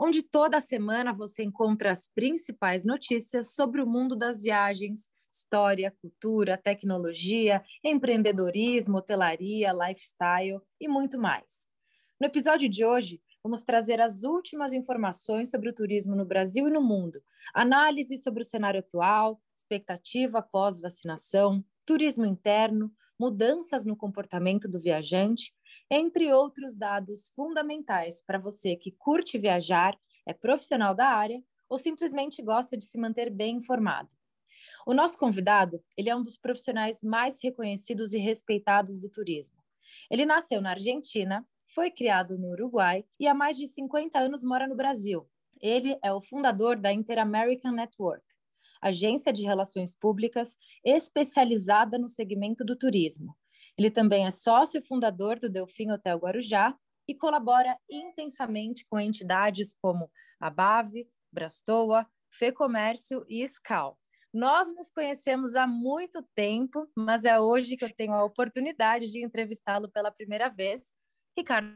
onde toda semana você encontra as principais notícias sobre o mundo das viagens, história, cultura, tecnologia, empreendedorismo, hotelaria, lifestyle e muito mais. No episódio de hoje, vamos trazer as últimas informações sobre o turismo no Brasil e no mundo, análise sobre o cenário atual, expectativa pós-vacinação, turismo interno, mudanças no comportamento do viajante, entre outros dados fundamentais para você que curte viajar, é profissional da área ou simplesmente gosta de se manter bem informado. O nosso convidado, ele é um dos profissionais mais reconhecidos e respeitados do turismo. Ele nasceu na Argentina, foi criado no Uruguai e há mais de 50 anos mora no Brasil. Ele é o fundador da Inter-American Network, agência de relações públicas especializada no segmento do turismo. Ele também é sócio fundador do Delfim Hotel Guarujá e colabora intensamente com entidades como a BAV, Brastoa, Fecomércio e Scal. Nós nos conhecemos há muito tempo, mas é hoje que eu tenho a oportunidade de entrevistá-lo pela primeira vez. Ricardo,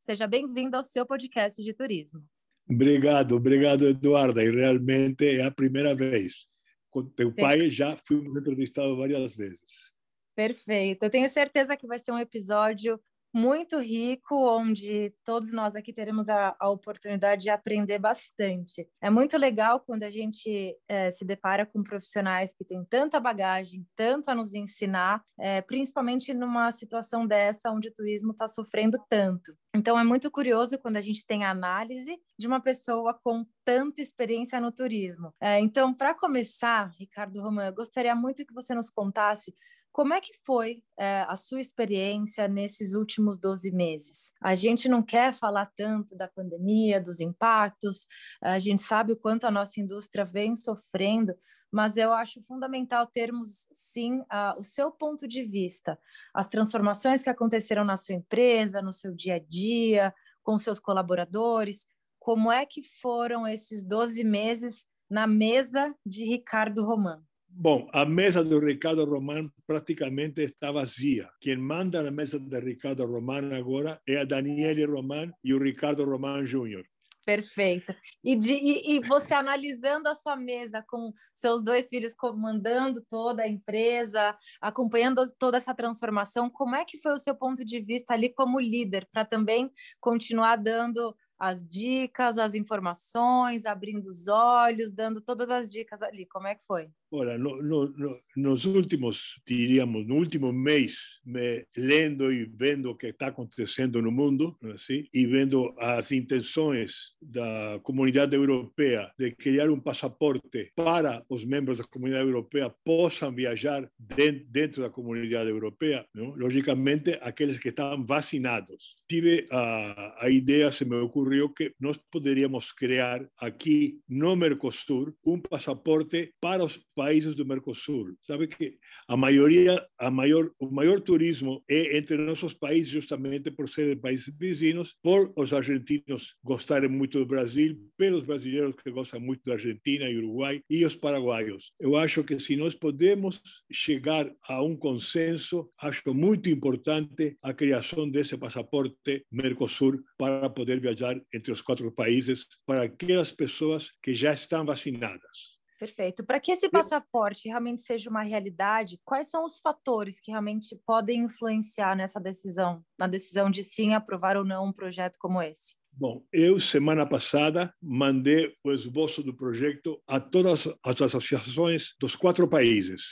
seja bem-vindo ao seu podcast de turismo. Obrigado, obrigado, Eduarda. E realmente é a primeira vez. Com teu pai já fomos entrevistados várias vezes. Perfeito. Eu tenho certeza que vai ser um episódio muito rico, onde todos nós aqui teremos a, a, oportunidade de aprender bastante. É muito legal quando a gente é, se depara com profissionais que têm tanta bagagem, tanto a nos ensinar, é, principalmente numa situação dessa onde o turismo está sofrendo tanto. Então é muito curioso quando a gente tem a análise de uma pessoa com tanta experiência no turismo. É, então, para começar, Ricardo Romão, eu gostaria muito que você nos contasse como é que foi é, a sua experiência nesses últimos 12 meses? A gente não quer falar tanto da pandemia, dos impactos, a gente sabe o quanto a nossa indústria vem sofrendo, mas eu acho fundamental termos, sim, a, o seu ponto de vista, as transformações que aconteceram na sua empresa, no seu dia a dia, com seus colaboradores, como é que foram esses 12 meses na mesa de Ricardo Romano? Bom, a mesa do Ricardo Román praticamente está vazia. Quem manda na mesa de Ricardo Román agora é a Daniele Román e o Ricardo Román Júnior. Perfeito. E, de, e, e, você analisando a sua mesa com seus dois filhos comandando toda a empresa, acompanhando toda essa transformação, como é que foi o seu ponto de vista ali como líder para também continuar dando as dicas, as informações, abrindo os olhos, dando todas as dicas ali. Como é que foi? Olha, no, no, no, nos últimos, diríamos, no último mês, me lendo e vendo o que está acontecendo no mundo, assim, e vendo as intenções da comunidade europeia de criar um passaporte para os membros da comunidade europeia possam viajar dentro da comunidade europeia, não? logicamente aqueles que estão vacinados. Tive a, a ideia, se me ocorreu, que nós poderíamos criar aqui no Mercosur um passaporte para os países do Mercosul. Sabe que a maioria, a maior, o maior turismo é entre nossos países justamente por ser de países vizinhos, por os argentinos gostarem muito do Brasil, pelos brasileiros que gostam muito da Argentina e Uruguai e os paraguaios. Eu acho que se nós podemos chegar a um consenso, acho muito importante a criação desse passaporte Mercosul para poder viajar entre os quatro países para aquelas pessoas que já estão vacinadas. Perfeito. Para que esse passaporte realmente seja uma realidade, quais são os fatores que realmente podem influenciar nessa decisão, na decisão de sim aprovar ou não um projeto como esse? Bom, eu, semana passada, mandei o esboço do projeto a todas as associações dos quatro países,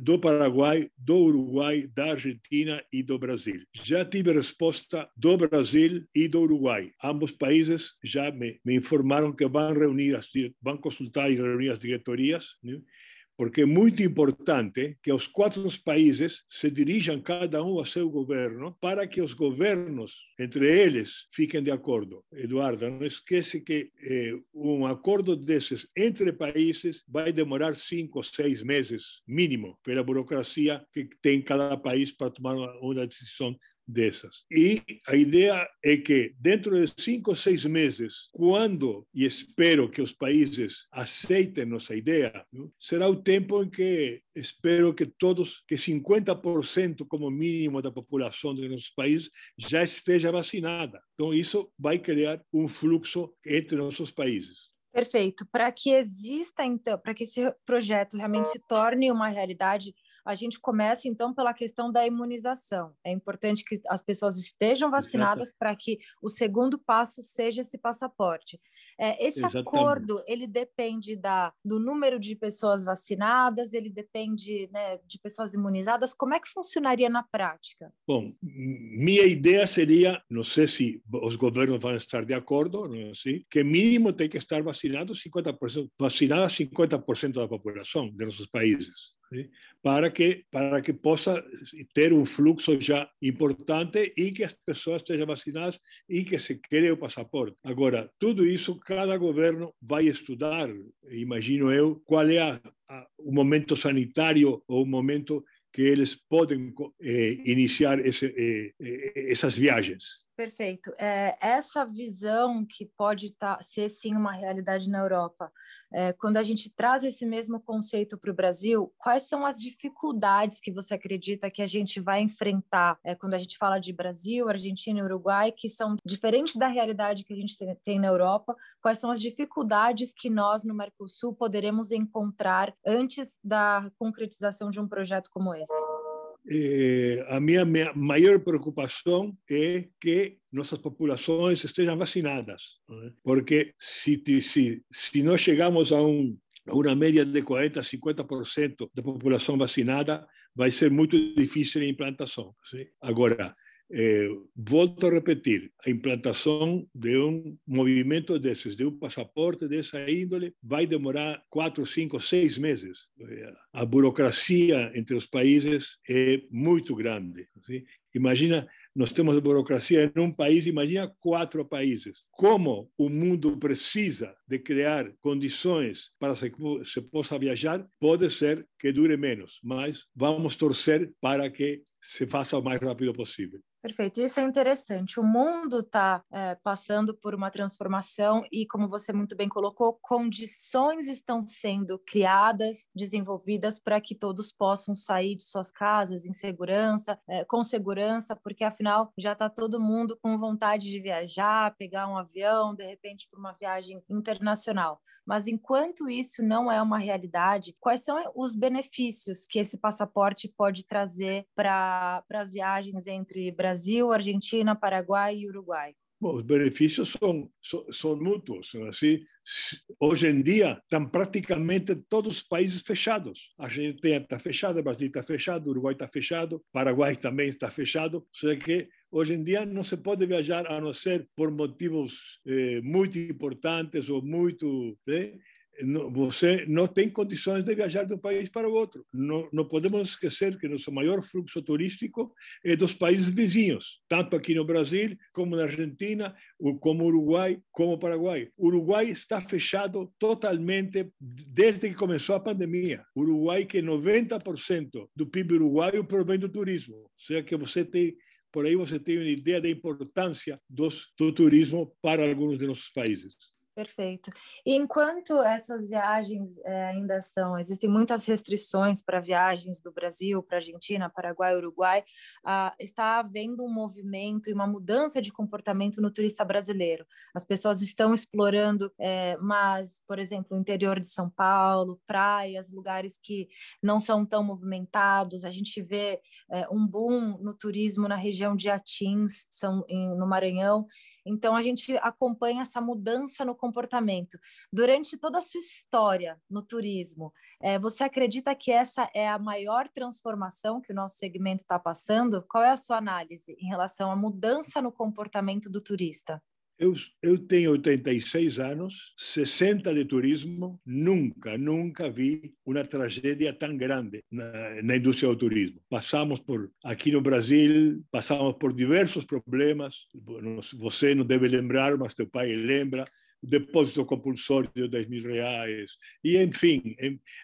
do Paraguai, do Uruguai, da Argentina e do Brasil. Já tive resposta do Brasil e do Uruguai. Ambos países já me, me informaram que vão reunir, as, vão consultar e reunir as diretorias né, porque é muito importante que os quatro países se dirijam cada um ao seu governo para que os governos, entre eles, fiquem de acordo. Eduardo, não esquece que eh, um acordo desses entre países vai demorar cinco ou seis meses, mínimo, pela burocracia que tem cada país para tomar uma decisão dessas. E a ideia é que dentro de cinco ou seis meses, quando e espero que os países aceitem nossa ideia, será o tempo em que espero que todos, que 50% como mínimo da população de nossos países já esteja vacinada. Então isso vai criar um fluxo entre nossos países. Perfeito. Para que exista, então, para que esse projeto realmente se torne uma realidade, a gente começa então pela questão da imunização. É importante que as pessoas estejam vacinadas para que o segundo passo seja esse passaporte. É, esse Exatamente. acordo ele depende da, do número de pessoas vacinadas, ele depende né, de pessoas imunizadas. Como é que funcionaria na prática? Bom, minha ideia seria, não sei se os governos vão estar de acordo, não é assim, que mínimo tem que estar vacinado 50%, vacinada 50% da população de nossos países para que para que possa ter um fluxo já importante e que as pessoas estejam vacinadas e que se cree o passaporte. Agora, tudo isso cada governo vai estudar, imagino eu, qual é a, a, o momento sanitário ou o momento que eles podem eh, iniciar esse, eh, eh essas viagens. Perfeito. É, essa visão que pode tá, ser sim uma realidade na Europa, é, quando a gente traz esse mesmo conceito para o Brasil, quais são as dificuldades que você acredita que a gente vai enfrentar é, quando a gente fala de Brasil, Argentina e Uruguai, que são diferentes da realidade que a gente tem na Europa? Quais são as dificuldades que nós no Mercosul poderemos encontrar antes da concretização de um projeto como esse? Eh, a minha, maior preocupação é que nossas populações estejam vacinadas, é? porque se, se, se nós chegamos a, um, a uma média de 40%, 50% da população vacinada, vai ser muito difícil a implantação. Sim? Agora, eh, volto a repetir, a implantação de um movimento desses, de um passaporte dessa índole, vai demorar quatro, cinco, seis meses. A burocracia entre os países é muito grande. Assim? Imagina nós temos burocracia em um país, imagina quatro países. Como o mundo precisa de criar condições para que se possa viajar, pode ser que dure menos, mas vamos torcer para que se faça o mais rápido possível. Perfeito, isso é interessante. O mundo está é, passando por uma transformação e, como você muito bem colocou, condições estão sendo criadas, desenvolvidas para que todos possam sair de suas casas em segurança, é, com segurança, porque afinal já está todo mundo com vontade de viajar, pegar um avião, de repente para uma viagem internacional. Mas enquanto isso não é uma realidade, quais são os benefícios que esse passaporte pode trazer para as viagens entre Brasil Brasil, Argentina, Paraguai e Uruguai? Bom, os benefícios são, são, são mútuos. Assim, hoje em dia, estão praticamente todos os países fechados. A Argentina está fechada, Brasil está fechado, o Uruguai está fechado, o Paraguai também está fechado. Seja que hoje em dia não se pode viajar a não ser por motivos eh, muito importantes ou muito. Né? Você não tem condições de viajar de um país para o outro. Não, não, podemos esquecer que nosso maior fluxo turístico é dos países vizinhos, tanto aqui no Brasil, como na Argentina, como Uruguai, como Paraguai. O Uruguai está fechado totalmente desde que começou a pandemia. O Uruguai que 90% do PIB uruguaio provém do turismo. Ou seja, que você tem por aí você tem uma ideia da importância dos, do turismo para alguns de nossos países. Perfeito. E enquanto essas viagens é, ainda estão, existem muitas restrições para viagens do Brasil para Argentina, Paraguai, Uruguai, ah, está havendo um movimento e uma mudança de comportamento no turista brasileiro. As pessoas estão explorando é, mais, por exemplo, o interior de São Paulo, praias, lugares que não são tão movimentados. A gente vê é, um boom no turismo na região de Atins, são, em, no Maranhão, então, a gente acompanha essa mudança no comportamento. Durante toda a sua história no turismo, é, você acredita que essa é a maior transformação que o nosso segmento está passando? Qual é a sua análise em relação à mudança no comportamento do turista? Eu, eu tenho 86 anos, 60 de turismo, nunca, nunca vi uma tragédia tão grande na, na indústria do turismo. Passamos por, aqui no Brasil, passamos por diversos problemas, você não deve lembrar, mas teu pai lembra, depósito compulsório de 10 mil reais, e enfim,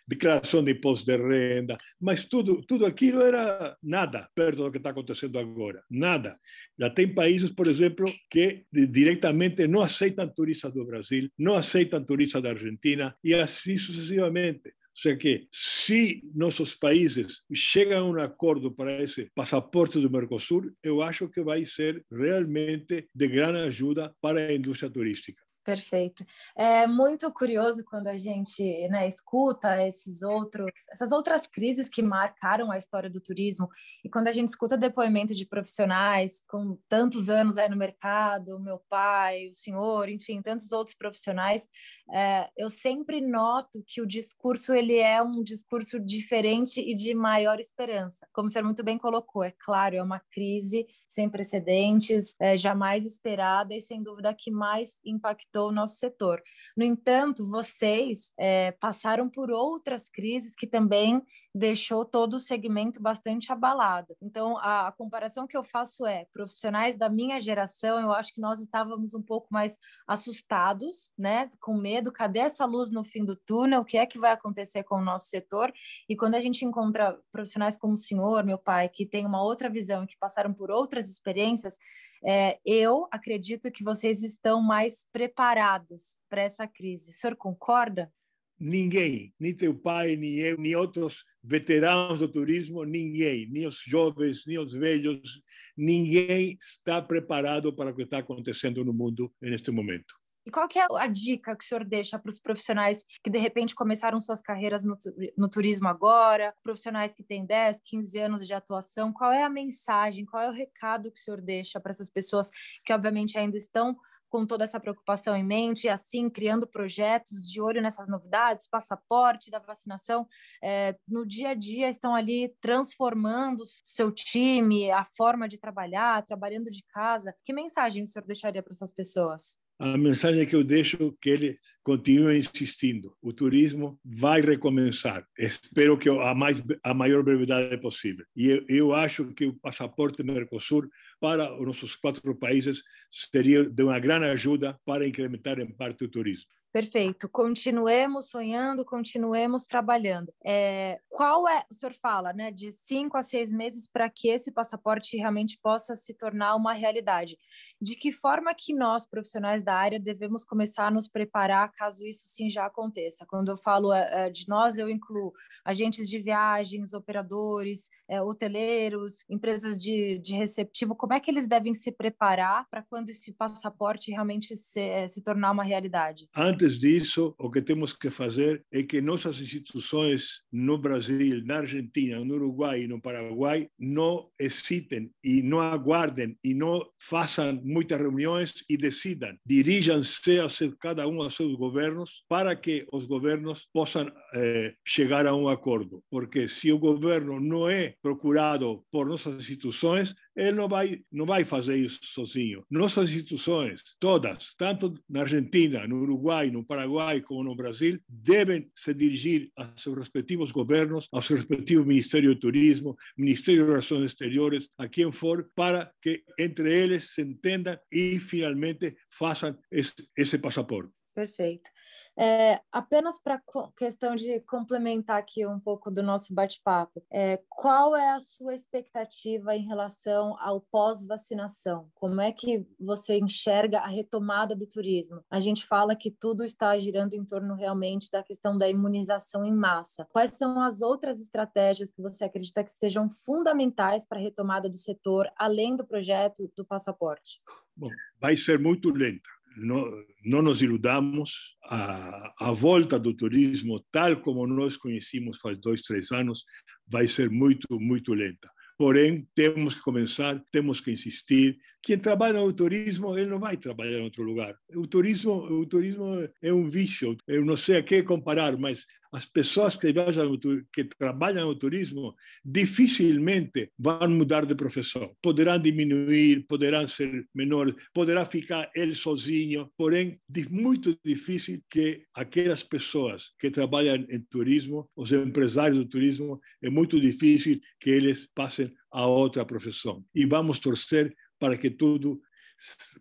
declaração de imposto de renda, mas tudo, tudo aquilo era nada perto do que está acontecendo agora, nada. Já tem países, por exemplo, que diretamente não aceitam turistas do Brasil, não aceitam turistas da Argentina, e assim sucessivamente. Ou seja que, se nossos países chegam a um acordo para esse passaporte do Mercosul, eu acho que vai ser realmente de grande ajuda para a indústria turística. Perfeito. É muito curioso quando a gente né, escuta esses outros, essas outras crises que marcaram a história do turismo e quando a gente escuta depoimento de profissionais com tantos anos aí no mercado, meu pai, o senhor, enfim, tantos outros profissionais, é, eu sempre noto que o discurso ele é um discurso diferente e de maior esperança. Como você muito bem colocou, é claro, é uma crise sem precedentes, é, jamais esperada e sem dúvida que mais impactou o nosso setor. No entanto, vocês é, passaram por outras crises que também deixou todo o segmento bastante abalado. Então, a, a comparação que eu faço é profissionais da minha geração, eu acho que nós estávamos um pouco mais assustados, né, com medo, cadê essa luz no fim do túnel? O que é que vai acontecer com o nosso setor? E quando a gente encontra profissionais como o senhor, meu pai, que tem uma outra visão e que passaram por outras experiências, é, eu acredito que vocês estão mais preparados para essa crise. O senhor concorda? Ninguém, nem teu pai, nem eu, nem outros veteranos do turismo, ninguém, nem os jovens, nem os velhos, ninguém está preparado para o que está acontecendo no mundo neste momento. E qual que é a dica que o senhor deixa para os profissionais que de repente começaram suas carreiras no, no, turismo agora, profissionais que têm 10, 15 anos de atuação? Qual é a mensagem, qual é o recado que o senhor deixa para essas pessoas que obviamente ainda estão com toda essa preocupação em mente, assim, criando projetos de olho nessas novidades, passaporte da vacinação, é, no dia a dia estão ali transformando seu time, a forma de trabalhar, trabalhando de casa. Que mensagem o senhor deixaria para essas pessoas? A mensagem que eu deixo é que eles continuem insistindo. O turismo vai recomeçar. Espero que a, mais, a maior brevidade possível. E eu, eu acho que o passaporte Mercosul para os nossos quatro países seria de uma grande ajuda para incrementar em parte o turismo. Perfeito. Continuemos sonhando, continuemos trabalhando. É, qual é, o senhor fala, né, de cinco a seis meses para que esse passaporte realmente possa se tornar uma realidade? De que forma que nós, profissionais da área, devemos começar a nos preparar caso isso sim já aconteça? Quando eu falo é, de nós, eu incluo agentes de viagens, operadores, é, hoteleiros, empresas de, de receptivo. Como é que eles devem se preparar para quando esse passaporte realmente se, se tornar uma realidade? Antes antes disso, o que temos que fazer é que nossas instituições no Brasil, na Argentina, no Uruguai e no Paraguai não hesitem e não aguardem e não façam muitas reuniões e decidam. Dirijam-se a cada um aos seus governos para que os governos possam eh, chegar a um acordo. Porque se o governo não é procurado por nossas instituições, ele não vai, não vai fazer isso sozinho. Nossas instituições, todas, tanto na Argentina, no Uruguai, no Paraguai como no Brasil, devem se dirigir a seus respectivos governos, ao seu respectivo Ministério do Turismo, Ministério de Relações Exteriores, a quem for, para que entre eles se entendam e finalmente façam esse, esse passaporte. Perfeito. É, apenas para questão de complementar aqui um pouco do nosso bate-papo, é, qual é a sua expectativa em relação ao pós-vacinação? Como é que você enxerga a retomada do turismo? A gente fala que tudo está girando em torno realmente da questão da imunização em massa. Quais são as outras estratégias que você acredita que sejam fundamentais para a retomada do setor, além do projeto do passaporte? Bom, vai ser muito lenta não, não nos iludamos, a, a volta do turismo, tal como nós conhecíamos faz dois, três anos, vai ser muito, muito lenta. Porém, temos que começar, temos que insistir, quem trabalha no turismo, ele não vai trabalhar em outro lugar. O turismo, o turismo é um vício. Eu não sei a que comparar, mas as pessoas que viajam, que trabalham no turismo, dificilmente vão mudar de profissão. Poderão diminuir, poderão ser menores, poderá ficar ele sozinho, porém, muito difícil que aquelas pessoas que trabalham em turismo, os empresários do turismo, é muito difícil que eles passem a outra profissão. E vamos torcer para que tudo,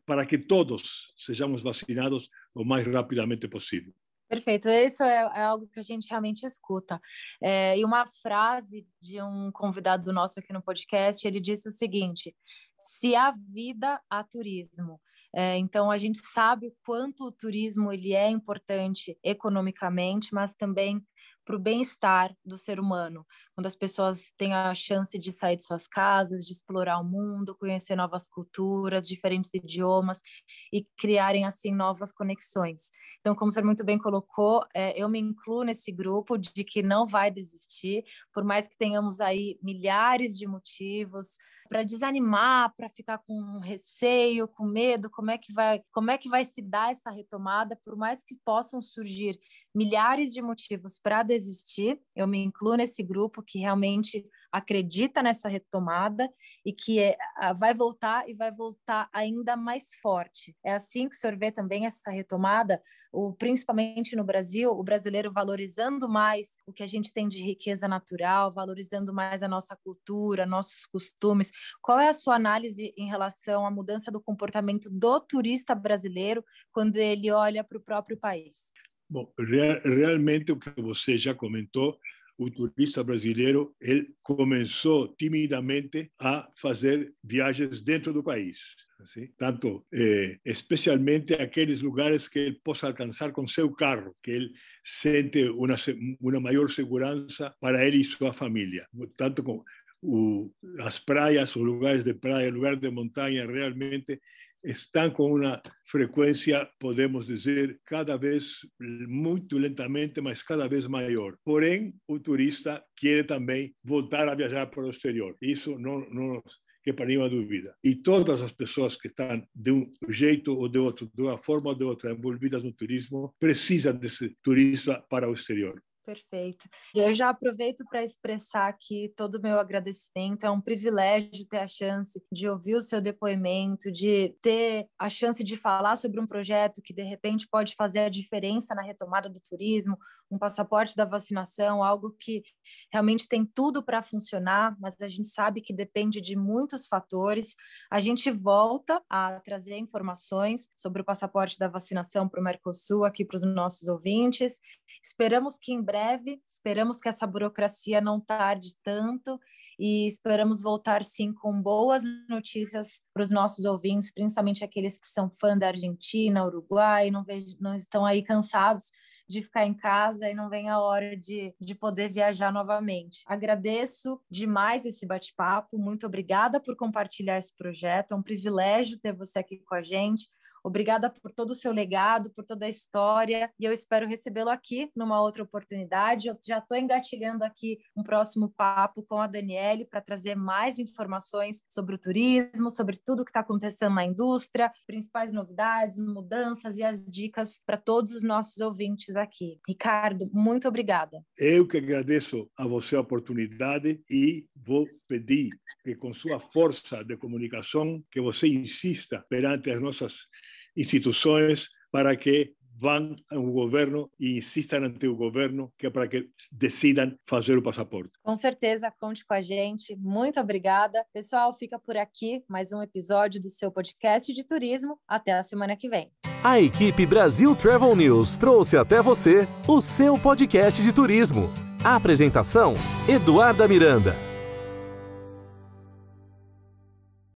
para que todos sejamos vacinados o mais rapidamente possível. Perfeito, isso é, é, algo que a gente realmente escuta. É, e uma frase de um convidado nosso aqui no podcast, ele disse o seguinte: se há vida, há turismo. É, então a gente sabe o quanto o turismo ele é importante economicamente, mas também para o bem-estar do ser humano, quando as pessoas têm a chance de sair de suas casas, de explorar o mundo, conhecer novas culturas, diferentes idiomas e criarem assim novas conexões. Então, como você muito bem colocou, é, eu me incluo nesse grupo de que não vai desistir, por mais que tenhamos aí milhares de motivos para desanimar, para ficar com receio, com medo, como é que vai, como é que vai se dar essa retomada, por mais que possam surgir milhares de motivos para desistir, eu me incluo nesse grupo que realmente acredita nessa retomada e que é, vai voltar e vai voltar ainda mais forte. É assim que o senhor vê também essa retomada, o, principalmente no Brasil, o brasileiro valorizando mais o que a gente tem de riqueza natural, valorizando mais a nossa cultura, nossos costumes. Qual é a sua análise em relação à mudança do comportamento do turista brasileiro quando ele olha para o próprio país? Bom, real, realmente o que você já comentou o turista brasileiro ele começou timidamente a fazer viagens dentro do país. Tanto eh, especialmente aqueles lugares que ele possa alcançar com seu carro, que ele sente uma, uma maior segurança para ele e sua família. Tanto com o, as praias, lugares de praia, lugares de montanha, realmente estão com uma frequência, podemos dizer, cada vez muito lentamente, mas cada vez maior. Porém, o turista quer também voltar a viajar para o exterior. Isso não, não que para nenhuma dúvida. E todas as pessoas que estão de um jeito ou de outro, de uma forma ou de outra, envolvidas no turismo, precisam desse turista para o exterior. Perfeito. Eu já aproveito para expressar aqui todo o meu agradecimento. É um privilégio ter a chance de ouvir o seu depoimento, de ter a chance de falar sobre um projeto que de repente pode fazer a diferença na retomada do turismo, um passaporte da vacinação, algo que realmente tem tudo para funcionar, mas a gente sabe que depende de muitos fatores. A gente volta a trazer informações sobre o passaporte da vacinação para o Mercosul aqui para os nossos ouvintes. Esperamos que em breve. Esperamos que essa burocracia não tarde tanto e esperamos voltar sim com boas notícias para os nossos ouvintes, principalmente aqueles que são fã da Argentina, Uruguai, não, vejo, não estão aí cansados de ficar em casa e não vem a hora de, de poder viajar novamente. Agradeço demais esse bate-papo, muito obrigada por compartilhar esse projeto, é um privilégio ter você aqui com a gente. Obrigada por todo o seu legado, por toda a história, e eu espero recebê-lo aqui numa outra oportunidade. Eu já estou engatilhando aqui um próximo papo com a Daniele para trazer mais informações sobre o turismo, sobre tudo que está acontecendo na indústria, principais novidades, mudanças e as dicas para todos os nossos ouvintes aqui. Ricardo, muito obrigada. Eu que agradeço a você a oportunidade e vou pedir que com sua força de comunicação que você insista perante as nossas instituições para que vão ao governo e insistam ante o governo que é para que decidam fazer o passaporte. Com certeza, conte com a gente. Muito obrigada. Pessoal, fica por aqui mais um episódio do seu podcast de turismo. Até a semana que vem. A equipe Brasil Travel News trouxe até você o seu podcast de turismo. A apresentação: Eduarda Miranda.